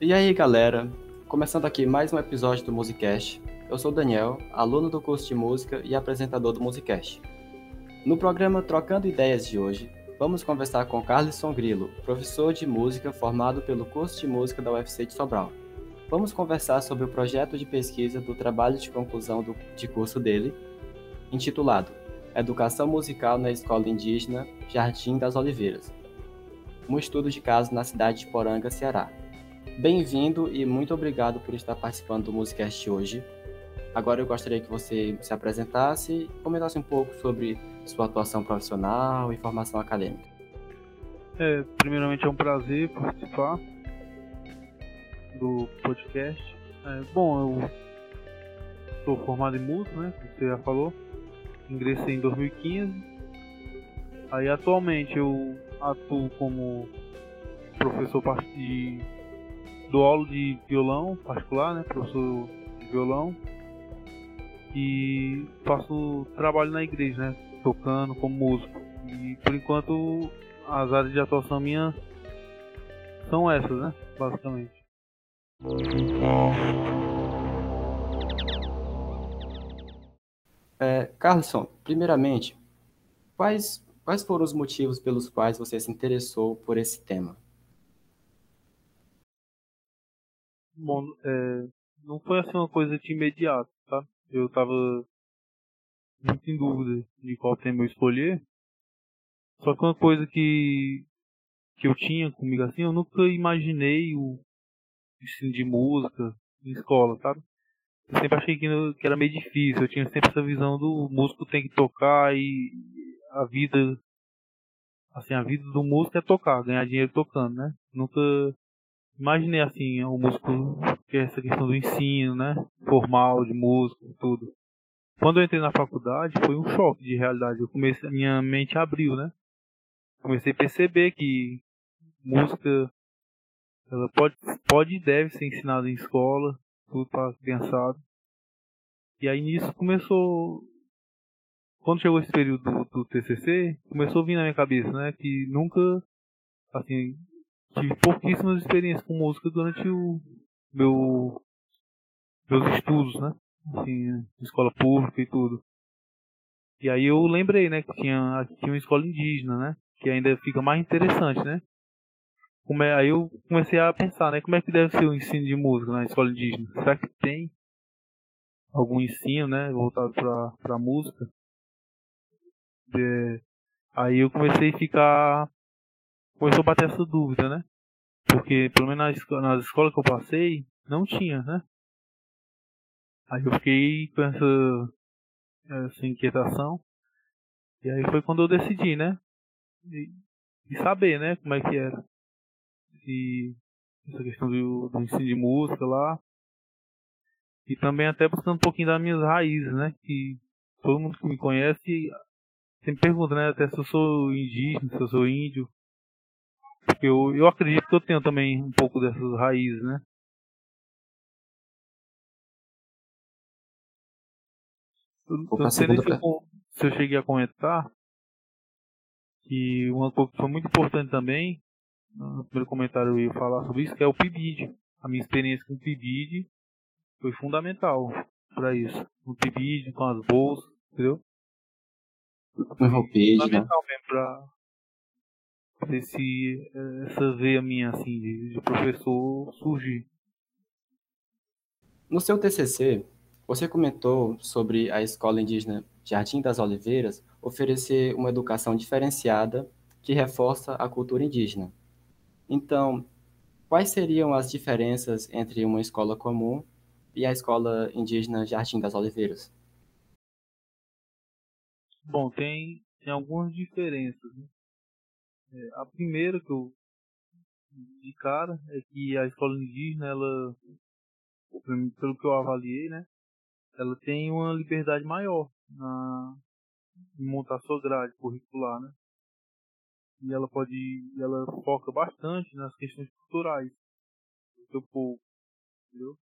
E aí, galera? Começando aqui mais um episódio do Musicast. Eu sou o Daniel, aluno do curso de música e apresentador do Musicast. No programa Trocando Ideias de hoje, vamos conversar com Carlson Grilo, professor de música formado pelo curso de música da UFC de Sobral. Vamos conversar sobre o projeto de pesquisa do trabalho de conclusão do, de curso dele intitulado Educação Musical na Escola Indígena Jardim das Oliveiras, um estudo de caso na cidade de Poranga, Ceará. Bem-vindo e muito obrigado por estar participando do Musicast hoje. Agora eu gostaria que você se apresentasse e comentasse um pouco sobre sua atuação profissional e formação acadêmica. É, primeiramente é um prazer participar do podcast. É, bom, eu sou formado em música, né? Como você já falou. Ingressei em 2015. Aí atualmente eu atuo como professor de dou aula de violão particular, né? Professor de violão. E faço trabalho na igreja, né? Tocando como músico. E por enquanto as áreas de atuação minha são essas, né? Basicamente. É, Carlson, primeiramente, quais, quais foram os motivos pelos quais você se interessou por esse tema? Bom, é, não foi assim uma coisa de imediato, tá? Eu tava muito em dúvida de qual tema eu escolher. Só que uma coisa que, que eu tinha comigo assim, eu nunca imaginei o ensino de música em escola, sabe? Eu sempre achei que, que era meio difícil, eu tinha sempre essa visão do músico tem que tocar e a vida assim, a vida do músico é tocar, ganhar dinheiro tocando, né? Nunca imaginei assim, o músico, que é essa questão do ensino, né? Formal, de música, tudo. Quando eu entrei na faculdade, foi um choque de realidade. Eu comecei, minha mente abriu, né? Comecei a perceber que música ela pode, pode e deve ser ensinada em escola, tudo para pensado. E aí nisso começou quando chegou esse período do, do, TCC, começou a vir na minha cabeça, né, que nunca assim, tive pouquíssimas experiências com música durante o meu meus estudos, né? Assim, escola pública e tudo. E aí eu lembrei, né, que tinha, tinha uma escola indígena, né? Que ainda fica mais interessante, né? Como é, aí eu comecei a pensar, né, como é que deve ser o ensino de música na escola indígena? Será que tem algum ensino, né, voltado para para música? É, aí eu comecei a ficar começou a bater essa dúvida, né? Porque, pelo menos nas, nas escolas que eu passei, não tinha, né? Aí eu fiquei com essa, essa inquietação. E aí foi quando eu decidi, né? E, e saber, né? Como é que era. E essa questão do, do ensino de música lá. E também até buscando um pouquinho das minhas raízes, né? Que todo mundo que me conhece sempre pergunta, né? Até se eu sou indígena, se eu sou índio. Porque eu, eu acredito que eu tenho também um pouco dessas raízes, né? Eu não sei nem se eu, se eu cheguei a comentar que uma coisa que foi muito importante também, no primeiro comentário eu ia falar sobre isso, que é o PIBID. A minha experiência com o PIBID foi fundamental para isso. O PIBID, com as bolsas, entendeu? Um roupage, né? Fundamental mesmo pra, esse, essa veia minha assim de, de professor surgir. No seu TCC, você comentou sobre a escola indígena Jardim das Oliveiras oferecer uma educação diferenciada que reforça a cultura indígena. Então, quais seriam as diferenças entre uma escola comum e a escola indígena Jardim das Oliveiras? Bom, tem, tem algumas diferenças. Né? É, a primeira que eu de cara é que a escola indígena, ela, pelo que eu avaliei, né, ela tem uma liberdade maior na em montar sua grade curricular, né? E ela pode, ela foca bastante nas questões culturais do seu povo, entendeu?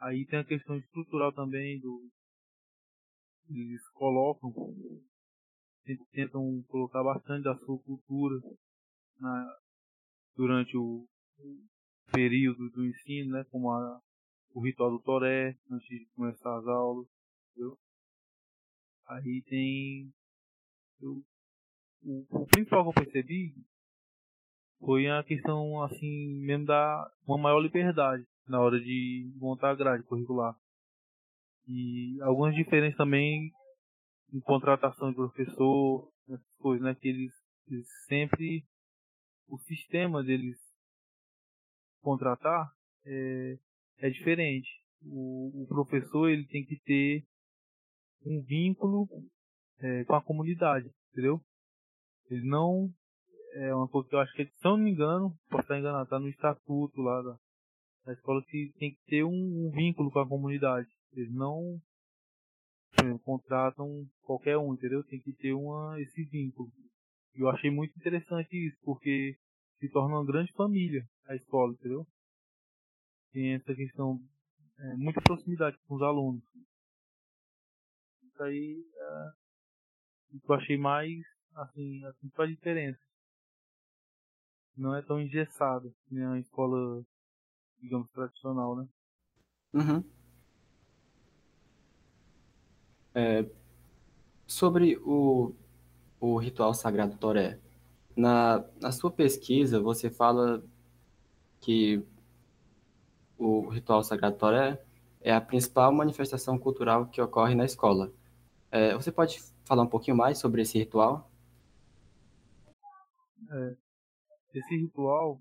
Aí tem a questão estrutural também do eles colocam tentam colocar bastante da sua cultura na, durante o, períodos do ensino, né? Como a, o ritual do Toré, antes de começar as aulas, entendeu? Aí tem. Eu, o, o principal que eu percebi foi a questão, assim, mesmo da uma maior liberdade na hora de montar a grade curricular. E algumas diferenças também em contratação de professor, essas coisas, né? Que eles, eles sempre. O sistema deles contratar é, é diferente. O, o, professor ele tem que ter um vínculo é, com a comunidade, entendeu? Ele não é uma coisa que eu acho que, se eu não me engano, posso estar enganado, está no estatuto lá da, da escola que tem que ter um, um vínculo com a comunidade. Eles não exemplo, contratam qualquer um, entendeu? Tem que ter uma, esse vínculo. E eu achei muito interessante isso, porque se torna uma grande família a escola, entendeu? Tem essa questão, é, muita proximidade com os alunos. Isso aí é, eu achei mais, assim, a principal diferença. Não é tão engessado, nem a escola, digamos, tradicional, né? Uhum. É, sobre o, o ritual sagrado Toré, na, na sua pesquisa você fala que o ritual sagrado Toré é a principal manifestação cultural que ocorre na escola. É, você pode falar um pouquinho mais sobre esse ritual? É, esse ritual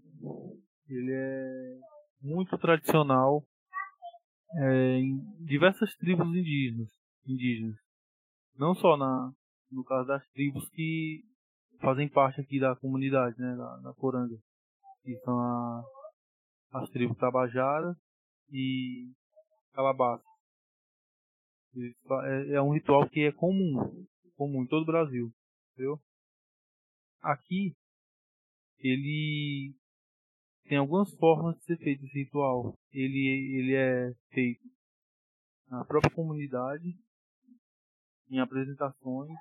ele é muito tradicional é, em diversas tribos indígenas indígenas. Não só na, no caso das tribos que fazem parte aqui da comunidade, né, da, da. Que são a, as tribos Tabajara e Calabás. É, é um ritual que é comum, comum em todo o Brasil, entendeu? Aqui, ele tem algumas formas de ser feito esse ritual. Ele, ele é feito na própria comunidade, em apresentações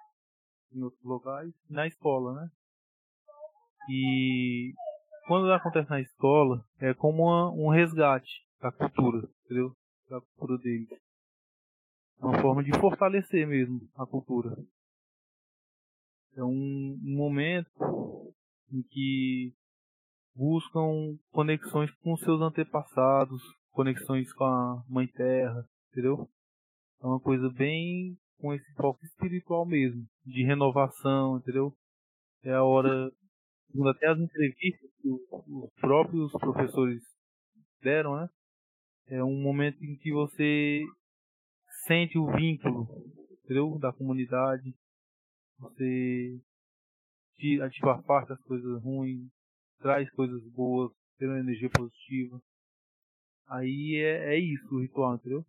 em outros locais, na escola, né? E quando acontece na escola, é como uma, um resgate da cultura, entendeu? Da cultura deles. Uma forma de fortalecer mesmo a cultura. É um, um momento em que buscam conexões com seus antepassados, conexões com a Mãe Terra, entendeu? É uma coisa bem com esse foco espiritual mesmo, de renovação, entendeu? É a hora, até as entrevistas que os próprios professores deram, né? É um momento em que você sente o vínculo, entendeu? Da comunidade. Você tira, tipo, as coisas ruins, traz coisas boas, uma energia positiva. Aí é, é isso o ritual, entendeu?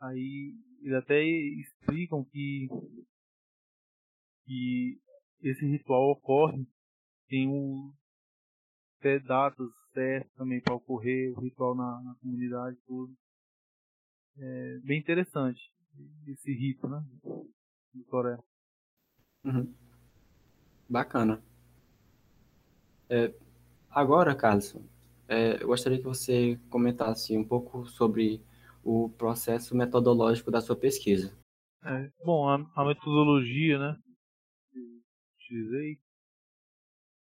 Aí eles até explicam que, que esse ritual ocorre, tem um, até datas certas também para ocorrer, o ritual na, na comunidade tudo. É bem interessante esse rito, né? Do Toré. Uhum. Bacana. É, agora, Carlos, é, eu gostaria que você comentasse um pouco sobre o processo metodológico da sua pesquisa. É, bom, a, a, metodologia, né, que utilizei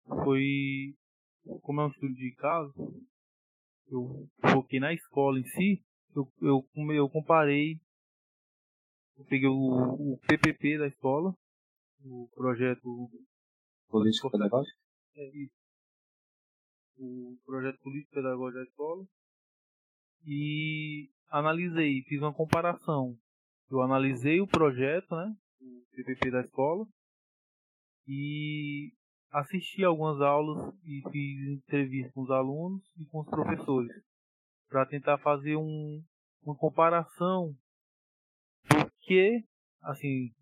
foi, como é um estudo de caso, eu foquei na escola em si, eu, eu, eu comparei, eu peguei o, o PPP da escola, o projeto político pedagógico, é isso, o projeto político pedagógico da escola. E analisei, fiz uma comparação. Eu analisei o projeto, né, o PPP da escola, e assisti algumas aulas e fiz entrevistas com os alunos e com os professores para tentar fazer um, uma comparação do que, assim,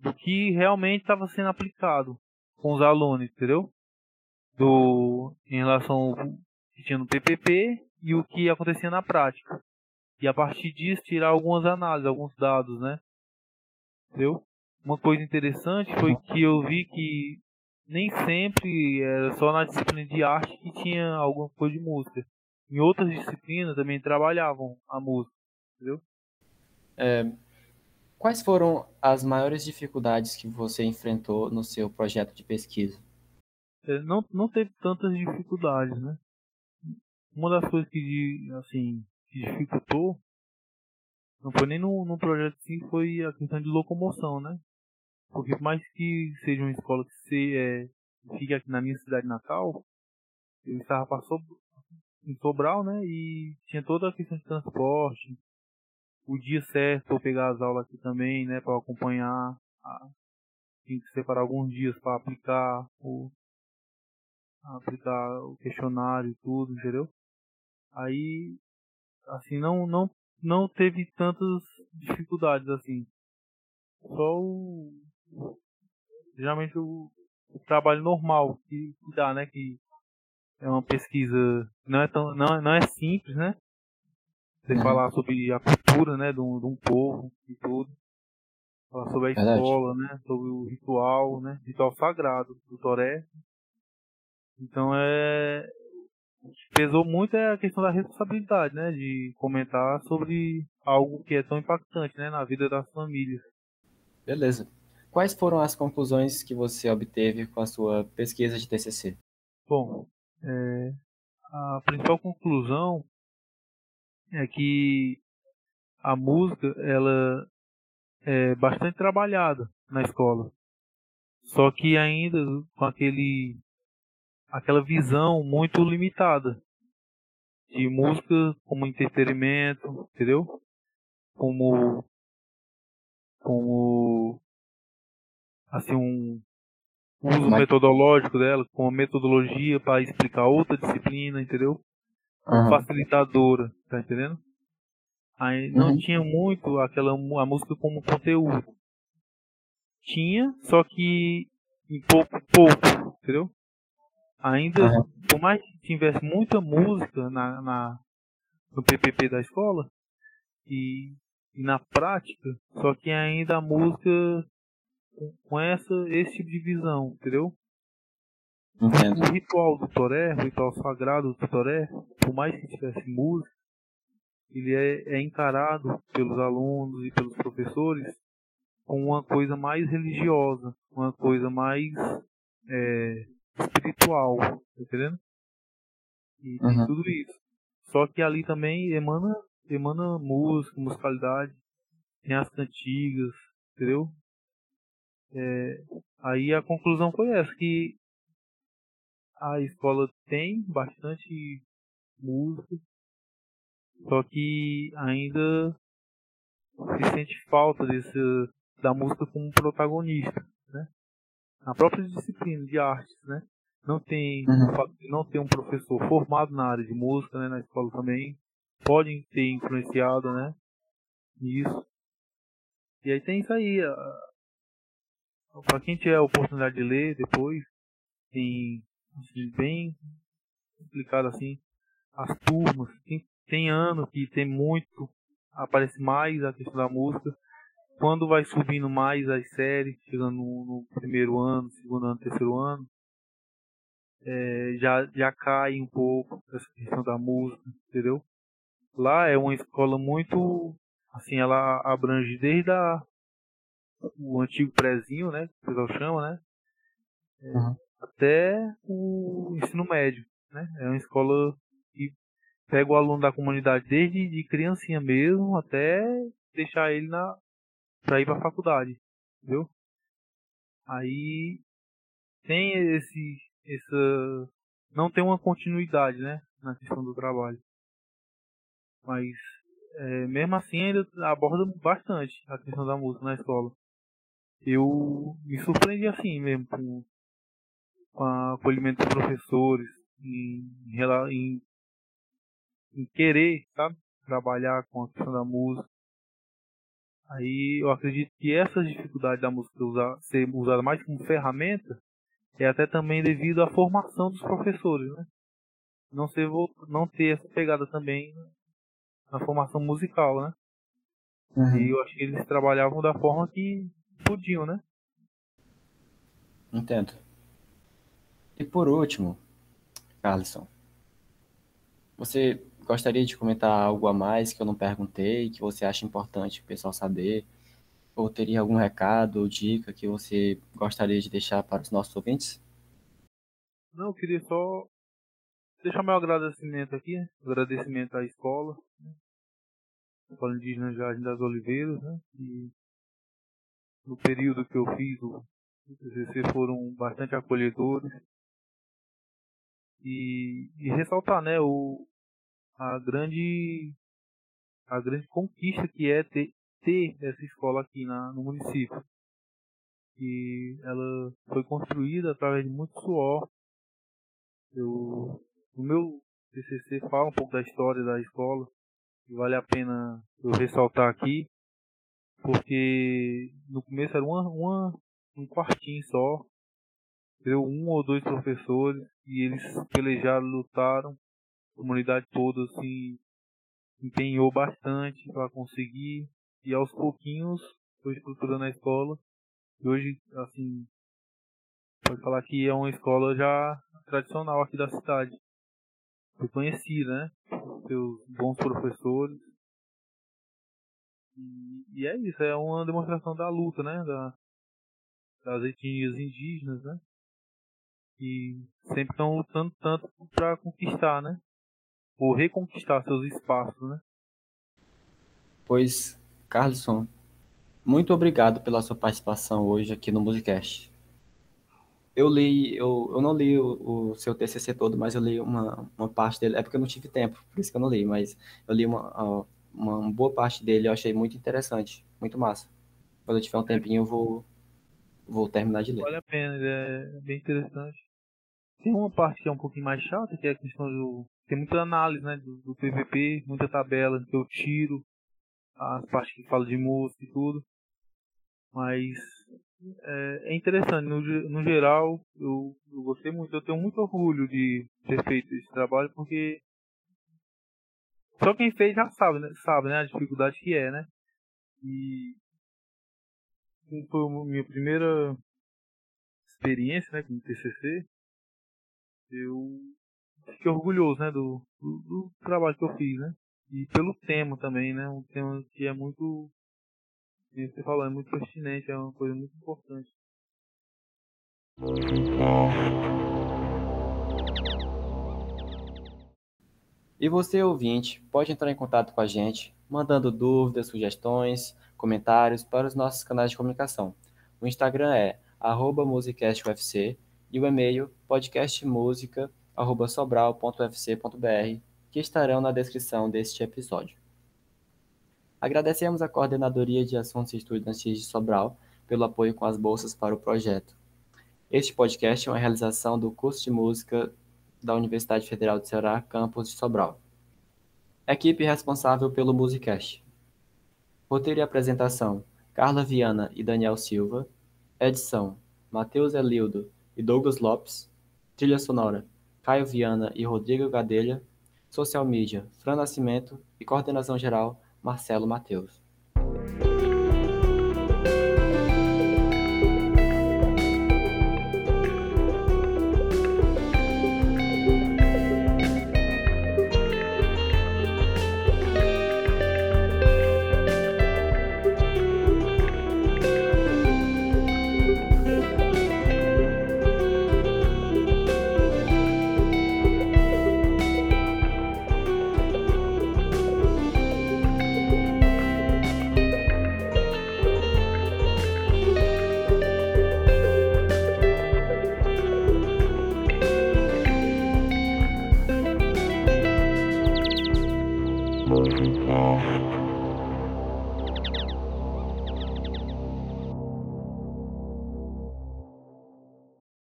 do que realmente estava sendo aplicado com os alunos, entendeu? Do, em relação ao que tinha no PPP e o que acontecia na prática. E a partir disso tirar algumas análises, alguns dados, né? Entendeu? Uma coisa interessante foi que eu vi que nem sempre era só na disciplina de arte que tinha alguma coisa de música. Em outras disciplinas também trabalhavam a música, entendeu? É, quais foram as maiores dificuldades que você enfrentou no seu projeto de pesquisa? É, não, não teve tantas dificuldades, né? Uma das coisas que, assim, que dificultou não foi nem no, no projeto sim, foi a questão de locomoção, né? Porque por mais que seja uma escola que se, é, fique aqui na minha cidade natal, eu estava em Sobral, né? E tinha toda a questão de transporte, o dia certo para pegar as aulas aqui também, né? Para acompanhar, a, tinha que separar alguns dias para aplicar o aplicar o questionário e tudo, entendeu? Aí, assim, não não não teve tantas dificuldades assim. Só o geralmente o, o trabalho normal que, que dá, né? Que é uma pesquisa não é tão não, não é simples, né? Você uhum. falar sobre a cultura, né, de um, de um povo e tudo. Falar sobre a Verdade. escola, né, sobre o ritual, né, ritual sagrado do Toré. Então é pesou muito é a questão da responsabilidade, né, de comentar sobre algo que é tão impactante, né, na vida das famílias. Beleza. Quais foram as conclusões que você obteve com a sua pesquisa de TCC? Bom, é, a principal conclusão é que a música ela é bastante trabalhada na escola. Só que ainda com aquele aquela visão muito limitada de música como entretenimento, entendeu? Como como assim um uso metodológico dela, com a metodologia para explicar outra disciplina, entendeu? Uhum. Facilitadora, tá entendendo? Aí não uhum. tinha muito aquela a música como conteúdo. Tinha, só que em pouco, pouco, entendeu? Ainda, uhum. por mais que tivesse muita música na, na no PPP da escola e, e na prática, só que ainda a música com essa, esse tipo de visão, entendeu? Entendo. O ritual do Toré, o ritual sagrado do Toré, por mais que tivesse música, ele é, é encarado pelos alunos e pelos professores como uma coisa mais religiosa, uma coisa mais é, espiritual, tá entendendo? E tem uhum. tudo isso. Só que ali também emana, emana música, musicalidade, tem as cantigas, entendeu? É, aí a conclusão foi essa, que a escola tem bastante música, só que ainda se sente falta desse, da música como protagonista, né? A própria disciplina de artes, né? Não tem, uhum. não tem um professor formado na área de música, né? Na escola também podem ter influenciado, né? Nisso. E aí tem isso aí, para quem tiver a oportunidade de ler depois, tem bem explicado assim as turmas. Tem, tem ano que tem muito, aparece mais a questão da música. Quando vai subindo mais as séries, chegando no, no primeiro ano, segundo ano, terceiro ano, é, já, já cai um pouco essa questão da música, entendeu? Lá é uma escola muito, assim, ela abrange desde a o antigo prezinho, né? Que o pessoal chama, né? É, uhum. Até o ensino médio, né? É uma escola que pega o aluno da comunidade desde de criancinha mesmo até deixar ele na para ir para a faculdade, entendeu? Aí tem esse essa não tem uma continuidade, né, na questão do trabalho. Mas é, mesmo assim ainda aborda bastante a questão da música na escola eu me surpreendi assim mesmo com, com o acolhimento dos professores, em, em, em querer, sabe, trabalhar com a questão da música. Aí eu acredito que essa dificuldade da música usar, ser usada mais como ferramenta é até também devido à formação dos professores, né? Não, ser, não ter essa pegada também na formação musical, né? Uhum. E eu acho que eles trabalhavam da forma que podiam, né? Entendo. E por último, Carlson, você gostaria de comentar algo a mais que eu não perguntei, que você acha importante o pessoal saber? Ou teria algum recado ou dica que você gostaria de deixar para os nossos ouvintes? Não, eu queria só deixar meu agradecimento aqui, agradecimento à escola, né? Escola Indígena Jardim das Oliveiras, né? E no período que eu fiz TCC foram bastante acolhedores. E, e ressaltar, né, o, a grande a grande conquista que é ter, ter essa escola aqui na, no município. Que ela foi construída através de muito suor. Eu, no meu TCC fala um pouco da história da escola. E vale a pena eu ressaltar aqui. Porque no começo era uma, uma, um quartinho só. Deu um ou dois professores. E eles pelejaram, lutaram. A comunidade toda se empenhou bastante para conseguir e aos pouquinhos foi estruturando a escola. E hoje, assim, pode falar que é uma escola já tradicional aqui da cidade. Foi conhecida, né? Seus bons professores. E, e, é isso, é uma demonstração da luta, né? Da, das etnias indígenas, né? Que sempre estão lutando tanto para conquistar, né? Ou reconquistar seus espaços, né? Pois Carlson, muito obrigado pela sua participação hoje aqui no Musicast. Eu li, eu, eu não li o, o, seu TCC todo, mas eu li uma, uma parte dele. É porque eu não tive tempo, por isso que eu não li, mas eu li uma, uma, boa parte dele, eu achei muito interessante, muito massa. Quando eu tiver um tempinho, eu vou, vou terminar de ler. Vale a pena, é bem interessante. Tem uma parte que é um pouquinho mais chata, que é a questão do. Tem muita análise né, do, do PVP, muita tabela que eu tiro, as partes que falam de música e tudo. Mas é, é interessante, no, no geral eu, eu, gostei muito, eu tenho muito orgulho de ter feito esse trabalho porque só quem fez já sabe, né, sabe né, a dificuldade que é, né? E foi minha primeira experiência né, com o TCC, eu fiquei orgulhoso né, do, do, do trabalho que eu fiz, né? E pelo tema também, né? Um tema que é muito. Como você falou, é muito pertinente, é uma coisa muito importante. E você, ouvinte, pode entrar em contato com a gente, mandando dúvidas, sugestões, comentários para os nossos canais de comunicação. O Instagram é musicastufc e o e-mail podcastmusica.sobral.ufc.br que estarão na descrição deste episódio. Agradecemos à Coordenadoria de Assuntos Estudantis de Sobral pelo apoio com as bolsas para o projeto. Este podcast é uma realização do curso de música da Universidade Federal do Ceará, campus de Sobral. Equipe responsável pelo Musicast. Roteiro e apresentação: Carla Viana e Daniel Silva. Edição: Matheus Elildo e Douglas Lopes. Trilha sonora: Caio Viana e Rodrigo Gadelha. Social Media, Fran Nascimento e Coordenação Geral, Marcelo Mateus.